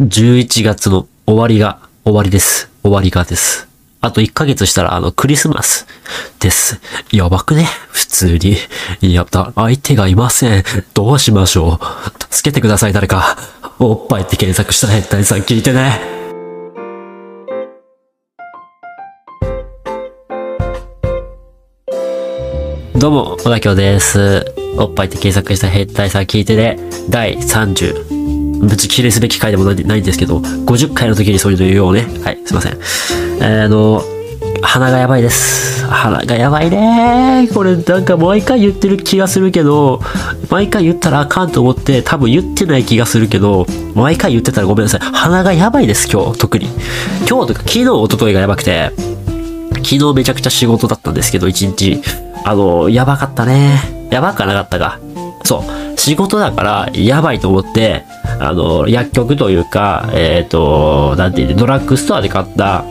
11月の終わりが、終わりです。終わりがです。あと1ヶ月したら、あの、クリスマスです。やばくね？普通に。いや、だ、相手がいません。どうしましょう？助けてください、誰か。おっぱいって検索したら変態さん聞いてね。どうも、小田京です。おっぱいって検索した変態さん聞いてね。第30。別に記念すべき回でもないんですけど、50回の時にそういうの言おうね。はい、すいません。えーあの、鼻がやばいです。鼻がやばいねこれなんか毎回言ってる気がするけど、毎回言ったらあかんと思って多分言ってない気がするけど、毎回言ってたらごめんなさい。鼻がやばいです、今日、特に。今日とか昨日、一昨日がやばくて、昨日めちゃくちゃ仕事だったんですけど、一日。あの、やばかったね。やばかなかったか。そう。仕事だから、やばいと思って、あの、薬局というか、えっ、と、なんていうの、ドラッグストアで買った、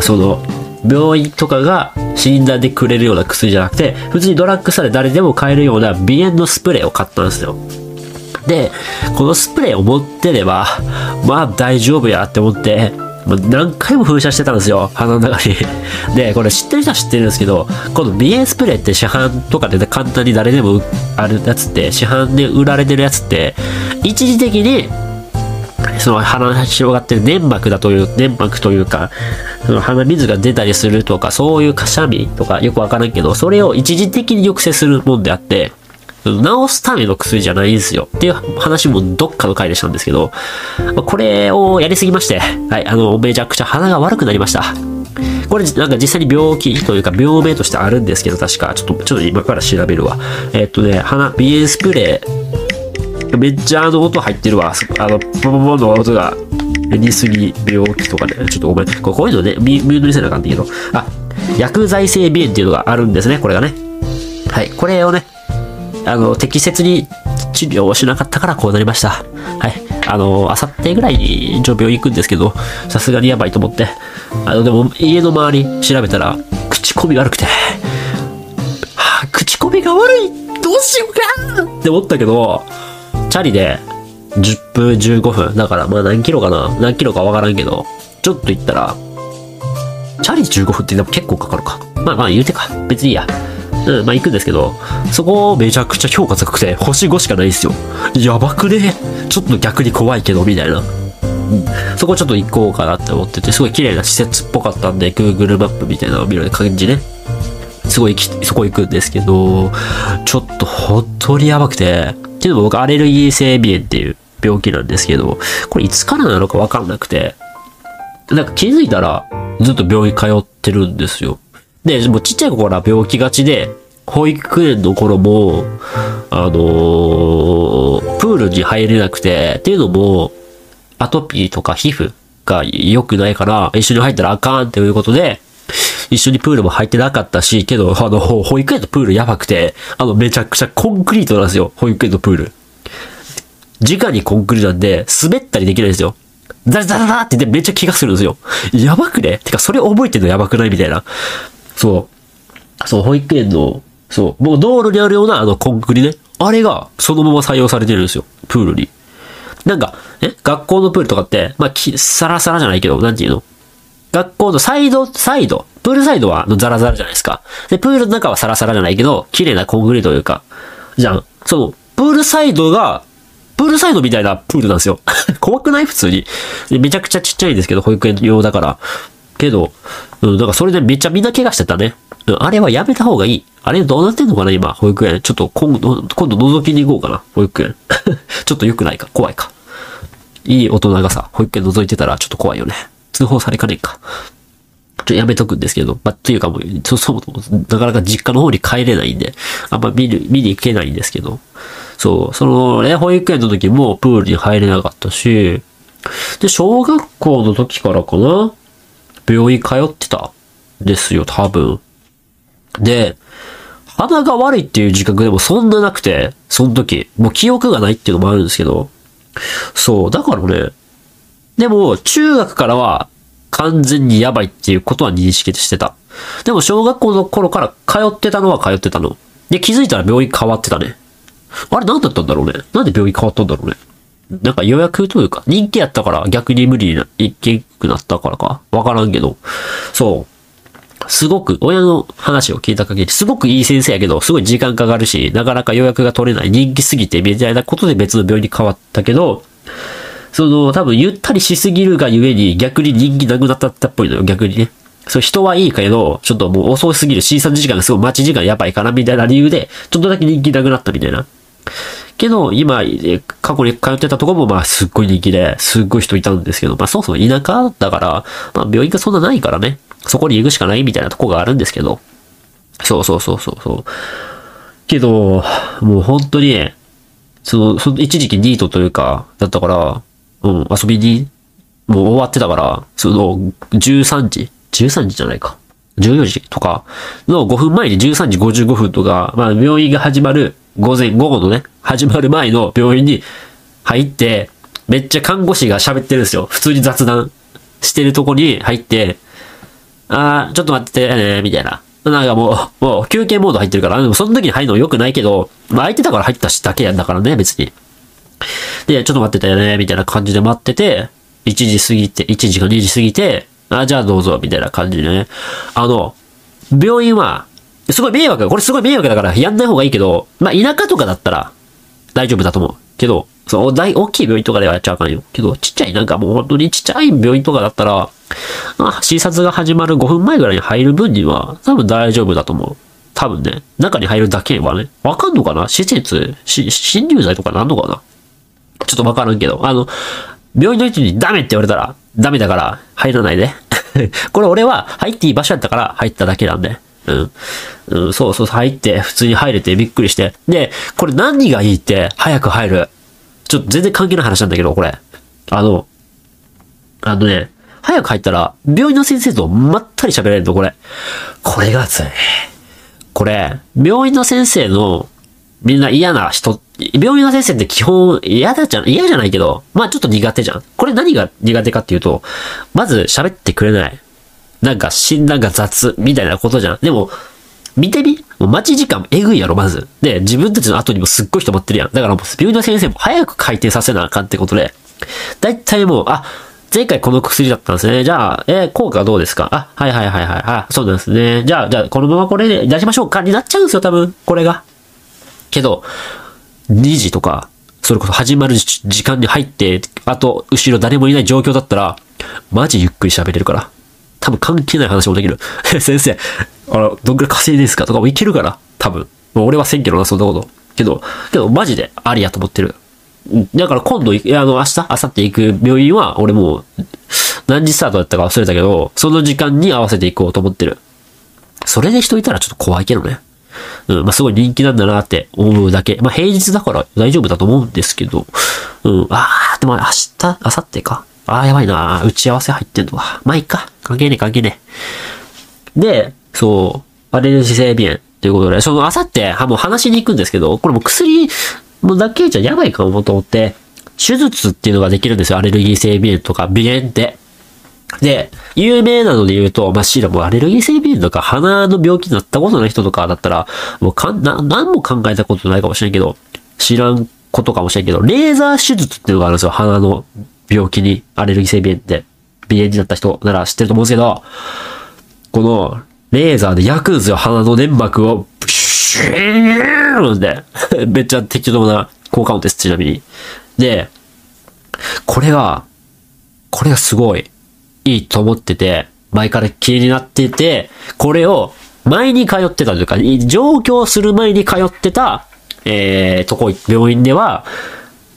その、病院とかが診断でくれるような薬じゃなくて、普通にドラッグストアで誰でも買えるような鼻炎のスプレーを買ったんですよ。で、このスプレーを持ってれば、まあ大丈夫やって思って、もう何回も噴射してたんですよ、鼻の中に。で、これ知ってる人は知ってるんですけど、この鼻炎スプレーって市販とかで簡単に誰でもあるやつって、市販で売られてるやつって、一時的にその鼻に広がってる粘膜だという、粘膜というか、その鼻水が出たりするとか、そういうくしゃみとかよくわからんけど、それを一時的に抑制するもんであって、治すための薬じゃないんですよ。っていう話もどっかの回でしたんですけど、これをやりすぎまして、はい、あの、めちゃくちゃ鼻が悪くなりました。これ、なんか実際に病気というか病名としてあるんですけど、確か、ちょっと、ちょっと今から調べるわ。えっとね、鼻、鼻炎スプレー、めっちゃあの音入ってるわ。あの、ポポポの音が、似すぎ病気とかね。ちょっとごめん。こうこういうのね、ミュートにせなあかんねんけど。あ、薬剤性鼻炎っていうのがあるんですね、これがね。はい。これをね、あの、適切に治療をしなかったからこうなりました。はい。あの、あさってぐらいに一応病院行くんですけど、さすがにやばいと思って。あの、でも家の周り調べたら、口コミ悪くて、はあ、口コミが悪いどうしようかって思ったけど、チャリで10分15分。だからまあ何キロかな何キロかわからんけど、ちょっと行ったら、チャリ15分ってでも結構かかるか。まあまあ言うてか。別にいいや。うん、まあ行くんですけど、そこめちゃくちゃ評価高くて、星5しかないですよ。やばくねちょっと逆に怖いけど、みたいな。そこちょっと行こうかなって思ってて、すごい綺麗な施設っぽかったんで、Google マップみたいなのを見る感じね。すごいそこ行くんですけど、ちょっと本当にやばくて、っていうのも僕アレルギー性鼻炎っていう病気なんですけど、これいつからなのかわかんなくて、なんか気づいたらずっと病院通ってるんですよ。で、もうちっちゃい頃から病気がちで、保育園の頃も、あのープールに入れなくて、っていうのも、アトピーとか皮膚が良くないから、一緒に入ったらあかんっていうことで、一緒にプールも入ってなかったし、けど、あの、保育園のプールやばくて、あの、めちゃくちゃコンクリートなんですよ、保育園のプール。直にコンクリートなんで、滑ったりできないんですよ。ザラザラザラって言ってめっちゃ気がするんですよ。やばくね？てか、それ覚えてるのやばくないみたいな。そう。そう、保育園の、そう、もう道路にあるようなあのコンクリね。あれがそのまま採用されてるんですよ。プールに。なんか、え？学校のプールとかって、まあ、きサラサラじゃないけど、なんていうの？学校のサイド、サイド、プールサイドはザラザラじゃないですか。で、プールの中はサラサラじゃないけど、綺麗なコンクリートというか、じゃん。その、プールサイドが、プールサイドみたいなプールなんですよ。怖くない？普通にで。めちゃくちゃちっちゃいんですけど、保育園用だから。けど、うん、なんかそれでめっちゃみんな怪我してたね。うんあれはやめた方がいい。あれどうなってんのかな今、保育園。ちょっと今度、今度覗きに行こうかな。保育園。ちょっと良くないか？怖いか。いい大人がさ、保育園覗いてたらちょっと怖いよね。通報されかねえか。ちょやめとくんですけど、まあ、というかもう、そもそも、なかなか実家の方に帰れないんで、あんま見る、見に行けないんですけど、そう、そのね、保育園の時もプールに入れなかったし、で、小学校の時からかな病院通ってたですよ、多分。で、鼻が悪いっていう自覚でもそんななくて、その時、もう記憶がないっていうのもあるんですけど、そう、だからね、でも、中学からは完全にやばいっていうことは認識してた。でも、小学校の頃から通ってたのは通ってたの。で、気づいたら病院変わってたね。あれ何だったんだろうねなんで病院変わったんだろうねなんか予約というか、人気やったから逆に無理にな、いけくなったからかわからんけど、そう。すごく、親の話を聞いた限り、すごくいい先生やけど、すごい時間かかるし、なかなか予約が取れない、人気すぎて、みたいなことで別の病院に変わったけど、その、多分ゆったりしすぎるがゆえに逆に人気なくなったっぽいのよ、逆にね。そう、人はいいけど、ちょっともう遅すぎる、診察時間がすごい待ち時間やばいからみたいな理由で、ちょっとだけ人気なくなったみたいな。けど、今、過去に通ってたとこも、まあ、すっごい人気で、すっごい人いたんですけど、まあ、そもそも田舎だから、まあ、病院がそんなないからね、そこに行くしかないみたいなとこがあるんですけど、そうそうそうそうそう。けど、もう本当に、その、その一時期ニートというか、だったから、うん、遊びに、もう終わってたから、その、13時 ?13 時じゃないか。14時とかの5分前に13時55分とか、まあ病院が始まる午前、午後のね、始まる前の病院に入って、めっちゃ看護師が喋ってるんですよ。普通に雑談してるとこに入って、あー、ちょっと待っててね、みたいな。なんかもう、もう休憩モード入ってるから、でもその時に入るの良くないけど、まあ空いてたから入ったしだけやんだからね、別に。で、ちょっと待っててね、みたいな感じで待ってて、1時過ぎて、1時か2時過ぎて、あ、じゃあどうぞ、みたいな感じでね。あの、病院は、すごい迷惑、これすごい迷惑だからやんない方がいいけど、まあ田舎とかだったら大丈夫だと思う。けど、その大、大きい病院とかではやっちゃあかんよ。けど、ちっちゃい、なんかもう本当にちっちゃい病院とかだったら、あ、診察が始まる5分前ぐらいに入る分には、多分大丈夫だと思う。多分ね、中に入るだけはね、わかんのかな？施設、し、新入剤とかなんのかな？ちょっとわからんけど、あの、病院の位置にダメって言われたら、ダメだから入らないで。これ俺は入っていい場所やったから入っただけなんで。うん。うん、そうそう、入って、普通に入れてびっくりして。で、これ何がいいって、早く入る。ちょっと全然関係ない話なんだけど、これ。あの、あのね、早く入ったら、病院の先生とまったり喋れるの、これ。これが熱い。これ、病院の先生の、みんな嫌な人、病院の先生って基本嫌だじゃん、嫌じゃないけど、まあちょっと苦手じゃん。これ何が苦手かっていうと、まず喋ってくれない。なんか診断が雑、みたいなことじゃん。でも、見てみもう待ち時間えぐいやろ、まず。で、自分たちの後にもすっごい人待ってるやん。だからもう、病院の先生も早く回転させなあかんってことで。だいたいもう、あ、前回この薬だったんですね。じゃあ、えー、効果どうですか？あ、はいはいはいはい。あ、そうなんですね。じゃあ、じゃあ、このままこれで出しましょうか？になっちゃうんですよ、多分、これが。けど、2時とか、それこそ始まる時間に入って、あと、後ろ誰もいない状況だったら、マジゆっくり喋れるから。多分関係ない話もできる。先生、あの、どんくらい稼いでいいですかとかもいけるから。多分。もう俺はせんけどな、そんなこと。けど、けど、マジでありやと思ってる。だから今度、あの、明日、明後日行く病院は、俺もう、何時スタートだったか忘れたけど、その時間に合わせて行こうと思ってる。それで人いたらちょっと怖いけどね。うん、まあ、すごい人気なんだなって思うだけ。まあ、平日だから大丈夫だと思うんですけど、うん、あー、でも明日、明後日か。あー、やばいな打ち合わせ入ってんのか。まあ、いいか。関係ねえ、関係ねえ。で、そう、アレルギー性鼻炎ということで、その、あさって、は、もう話しに行くんですけど、これも薬、もうだけじゃやばいかもと思って、手術っていうのができるんですよ。アレルギー性鼻炎とか、鼻炎って。で、有名なので言うと、まあ、シーラもアレルギー性鼻炎とか鼻の病気になったことない人とかだったら、もうかん、な、何も考えたことないかもしれんけど、知らんことかもしれんけど、レーザー手術っていうのがあるんですよ。鼻の病気に、アレルギー性鼻炎って。鼻炎になった人なら知ってると思うんですけど、この、レーザーで焼くんですよ。鼻の粘膜を、シューンで。めっちゃ適当な効果音です、ちなみに。で、これが、これがすごいいいと思ってて、前から気になってて、これを前に通ってたというか、上京する前に通ってた、えー、とこ、病院では、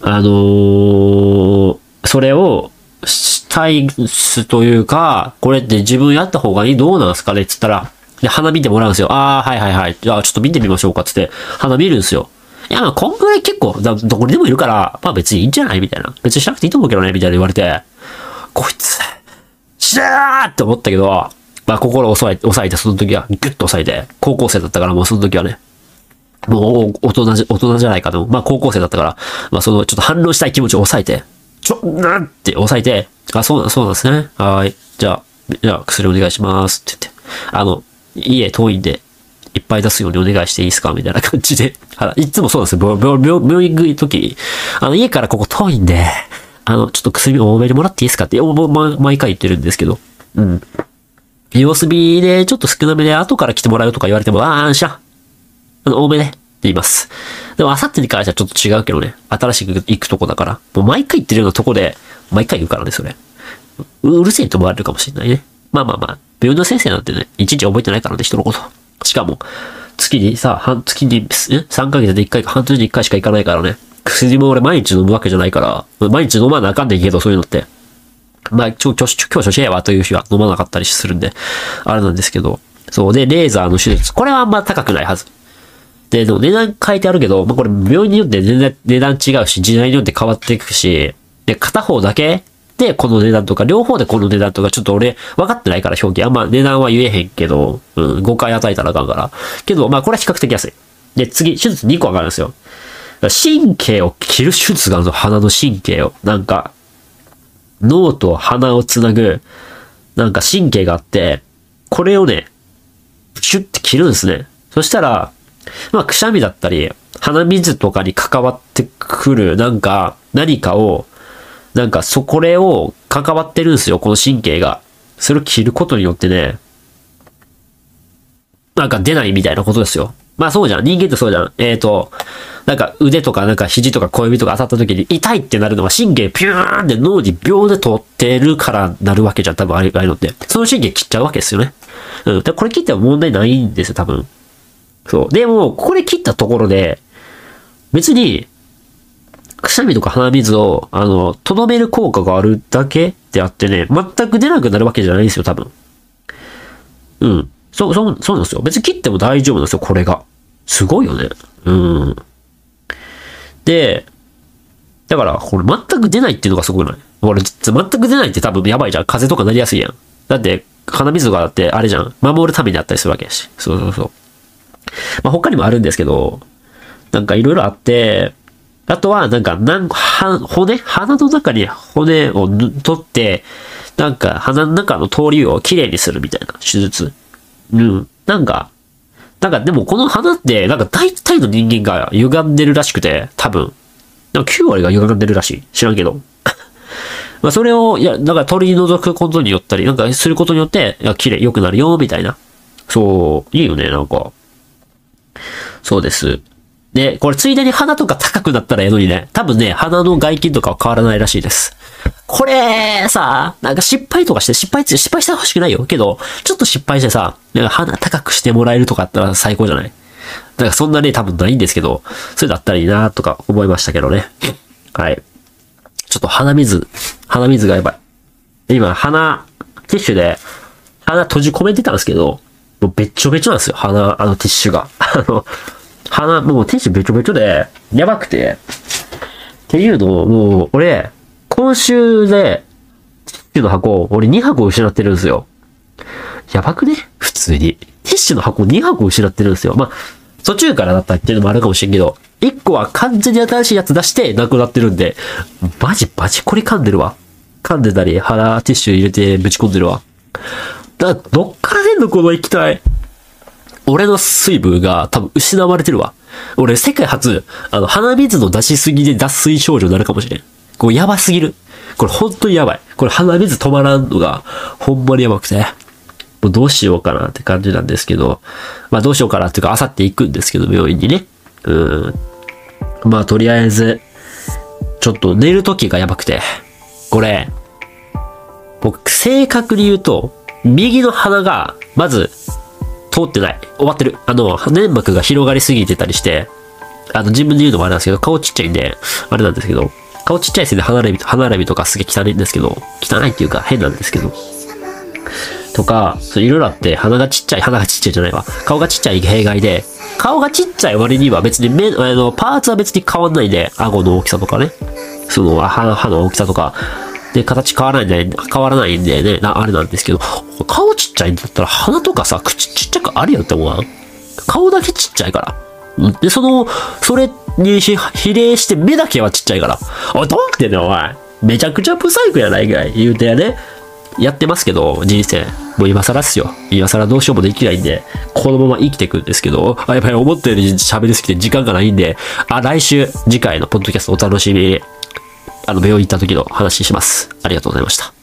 あのー、それをしたいすというか、これって自分やった方がいいどうなんすかね？っつったら、で、鼻見てもらうんですよ。ああ、はいはいはい。じゃあちょっと見てみましょうかっつって、鼻見るんですよ。いや、こんぐらい結構、どこにでもいるから、まあ別にいいんじゃない？みたいな。別にしなくていいと思うけどねみたいな言われて、こいつ、しゃーって思ったけど、まあ心を抑えて、抑えて、その時は、ギュッと抑えて、高校生だったからもうその時はね、もう大人じ、大人じゃないかと。まあ高校生だったから、まあそのちょっと反論したい気持ちを抑えて、ちょ、なんって抑えて、あ、そうな、そうなんですね。はい。じゃあ、じゃあ薬お願いしますって言って。あの、家遠いんで、いっぱい出すようにお願いしていいですか？みたいな感じで。いつもそうなんですよ。病院行くとき、あの、家からここ遠いんで、あの、ちょっと薬多めにもらっていいですかって、もう毎回言ってるんですけど。うん。様子見でちょっと少なめで後から来てもらうとか言われても、ああ、しゃ。あの、多めね。って言います。でも、あさってに関してはちょっと違うけどね。新しく行くとこだから。もう毎回言ってるようなとこで、毎回言うからね、それ。うるせえと思われるかもしれないね。まあまあまあ、病院の先生なんてね、いちいち覚えてないからね、人のこと。しかも、月にさ、半、月に、3ヶ月で1回か半年に1回しか行かないからね。薬も俺毎日飲むわけじゃないから、毎日飲まなあかんねんけど、そういうのって。まあ、今日、今日、今日初心やわという日は飲まなかったりするんで、あれなんですけど。そう。で、レーザーの手術。これはあんま高くないはず。で、でも値段書いてあるけど、まあ、これ病院によって全然値段違うし、時代によって変わっていくし、で、片方だけでこの値段とか、両方でこの値段とか、ちょっと俺分かってないから表記。あんま値段は言えへんけど、うん、5回与えたらあかんから。けど、まあこれは比較的安い。で、次、手術2個上がるんですよ。神経を切る手術があるの、鼻の神経を。なんか、脳と鼻をつなぐ、なんか神経があって、これをね、シュッて切るんですね。そしたら、まあ、くしゃみだったり、鼻水とかに関わってくる、なんか、何かを、なんか、そ、これを関わってるんですよ、この神経が。それを切ることによってね、なんか出ないみたいなことですよ。まあそうじゃん。人間ってそうじゃん。えっ、ー、と、なんか腕とかなんか肘とか小指とか当たった時に痛いってなるのは神経ピューンって脳に秒で通ってるからなるわけじゃん。多分あれあいうのって。その神経切っちゃうわけですよね。うん。で、これ切っても問題ないんですよ、多分。そう。でも、これ切ったところで、別に、くしゃみとか鼻水を、あの、とどめる効果があるだけであってね、全く出なくなるわけじゃないんですよ、多分。うん。そう、そう、そうなんですよ。別に切っても大丈夫なんですよ、これが。すごいよね。うん。で、だから、これ全く出ないっていうのがすごいない。俺、全く出ないって多分やばいじゃん。風邪とかなりやすいやん。だって、鼻水があって、あれじゃん。守るためにあったりするわけやし。そうそうそう。まあ、他にもあるんですけど、なんかいろいろあって、あとは、なんか、なん、は、骨鼻の中に骨を取って、なんか、鼻の中の通りをきれいにするみたいな手術。うん。なんか、なんかでもこの鼻って、なんか大体の人間が歪んでるらしくて、多分。なんか9割が歪んでるらしい。知らんけど。まあそれを、いや、なんか取り除くことによったり、なんかすることによって、いや、綺麗、良くなるよ、みたいな。そう、いいよね、なんか。そうです。で、これついでに鼻とか高くなったらええのにね、多分ね、鼻の外筋とかは変わらないらしいです。これ、さ、なんか失敗とかして、失敗って失敗してほしくないよ。けど、ちょっと失敗してさ、なんか鼻高くしてもらえるとかあったら最高じゃない？だからそんなね、多分ないんですけど、それだったらいいなとか思いましたけどね。はい。ちょっと鼻水、鼻水がやばい。今、鼻、ティッシュで、鼻閉じ込めてたんですけど、もうべっちょべちょなんですよ。鼻、あのティッシュが。あの、鼻、もうティッシュべちょべちょで、やばくて。っていうのを、もう、俺、今週で、ティッシュの箱、俺2箱失ってるんですよ。やばくね？普通に。ティッシュの箱2箱失ってるんですよ。まあ、途中からだったっていうのもあるかもしれんけど、1個は完全に新しいやつ出してなくなってるんで、マジバチコリ噛んでるわ。噛んでたり、鼻ティッシュ入れてぶち込んでるわ。だどっから出んのこの液体？俺の水分が多分失われてるわ。俺世界初、あの、鼻水の出しすぎで脱水症状になるかもしれん。こうやばすぎる。これ本当にやばい。これ鼻水止まらんのが、ほんまにやばくて。もうどうしようかなって感じなんですけど、まあどうしようかなっていうか、あさって行くんですけど、病院にね。うん。まあとりあえず、ちょっと寝る時がやばくて、これ、僕正確に言うと、右の鼻が、まず、通ってない。終わってる。あの、粘膜が広がりすぎてたりして、あの、自分で言うのもあれなんですけど、顔ちっちゃいんで、あれなんですけど、顔ちっちゃいせいで歯並び、歯並びとかすげえ汚いんですけど、汚いっていうか変なんですけど、とか、そういろいろあって、鼻がちっちゃい、鼻がちっちゃいじゃないわ。顔がちっちゃい弊害で、顔がちっちゃい割には別に目、あの、パーツは別に変わんないんで、顎の大きさとかね、その歯歯の大きさとか、で、形変わらないんで、変わらないんでね、なあれなんですけど、顔ちっちゃいんだったら鼻とかさ、口ちっちゃくあるよって思わん？顔だけちっちゃいから。で、その、それに比例して目だけはちっちゃいから。おい、どうってんねん、お前。めちゃくちゃブサイクやないかい。言うてやね。やってますけど、人生。もう今更っすよ。今更どうしようもできないんで、このまま生きていくんですけど、あ、やっぱり思ったより喋りすぎて時間がないんで、あ、来週、次回のポッドキャストお楽しみに、あの、病院行った時の話します。ありがとうございました。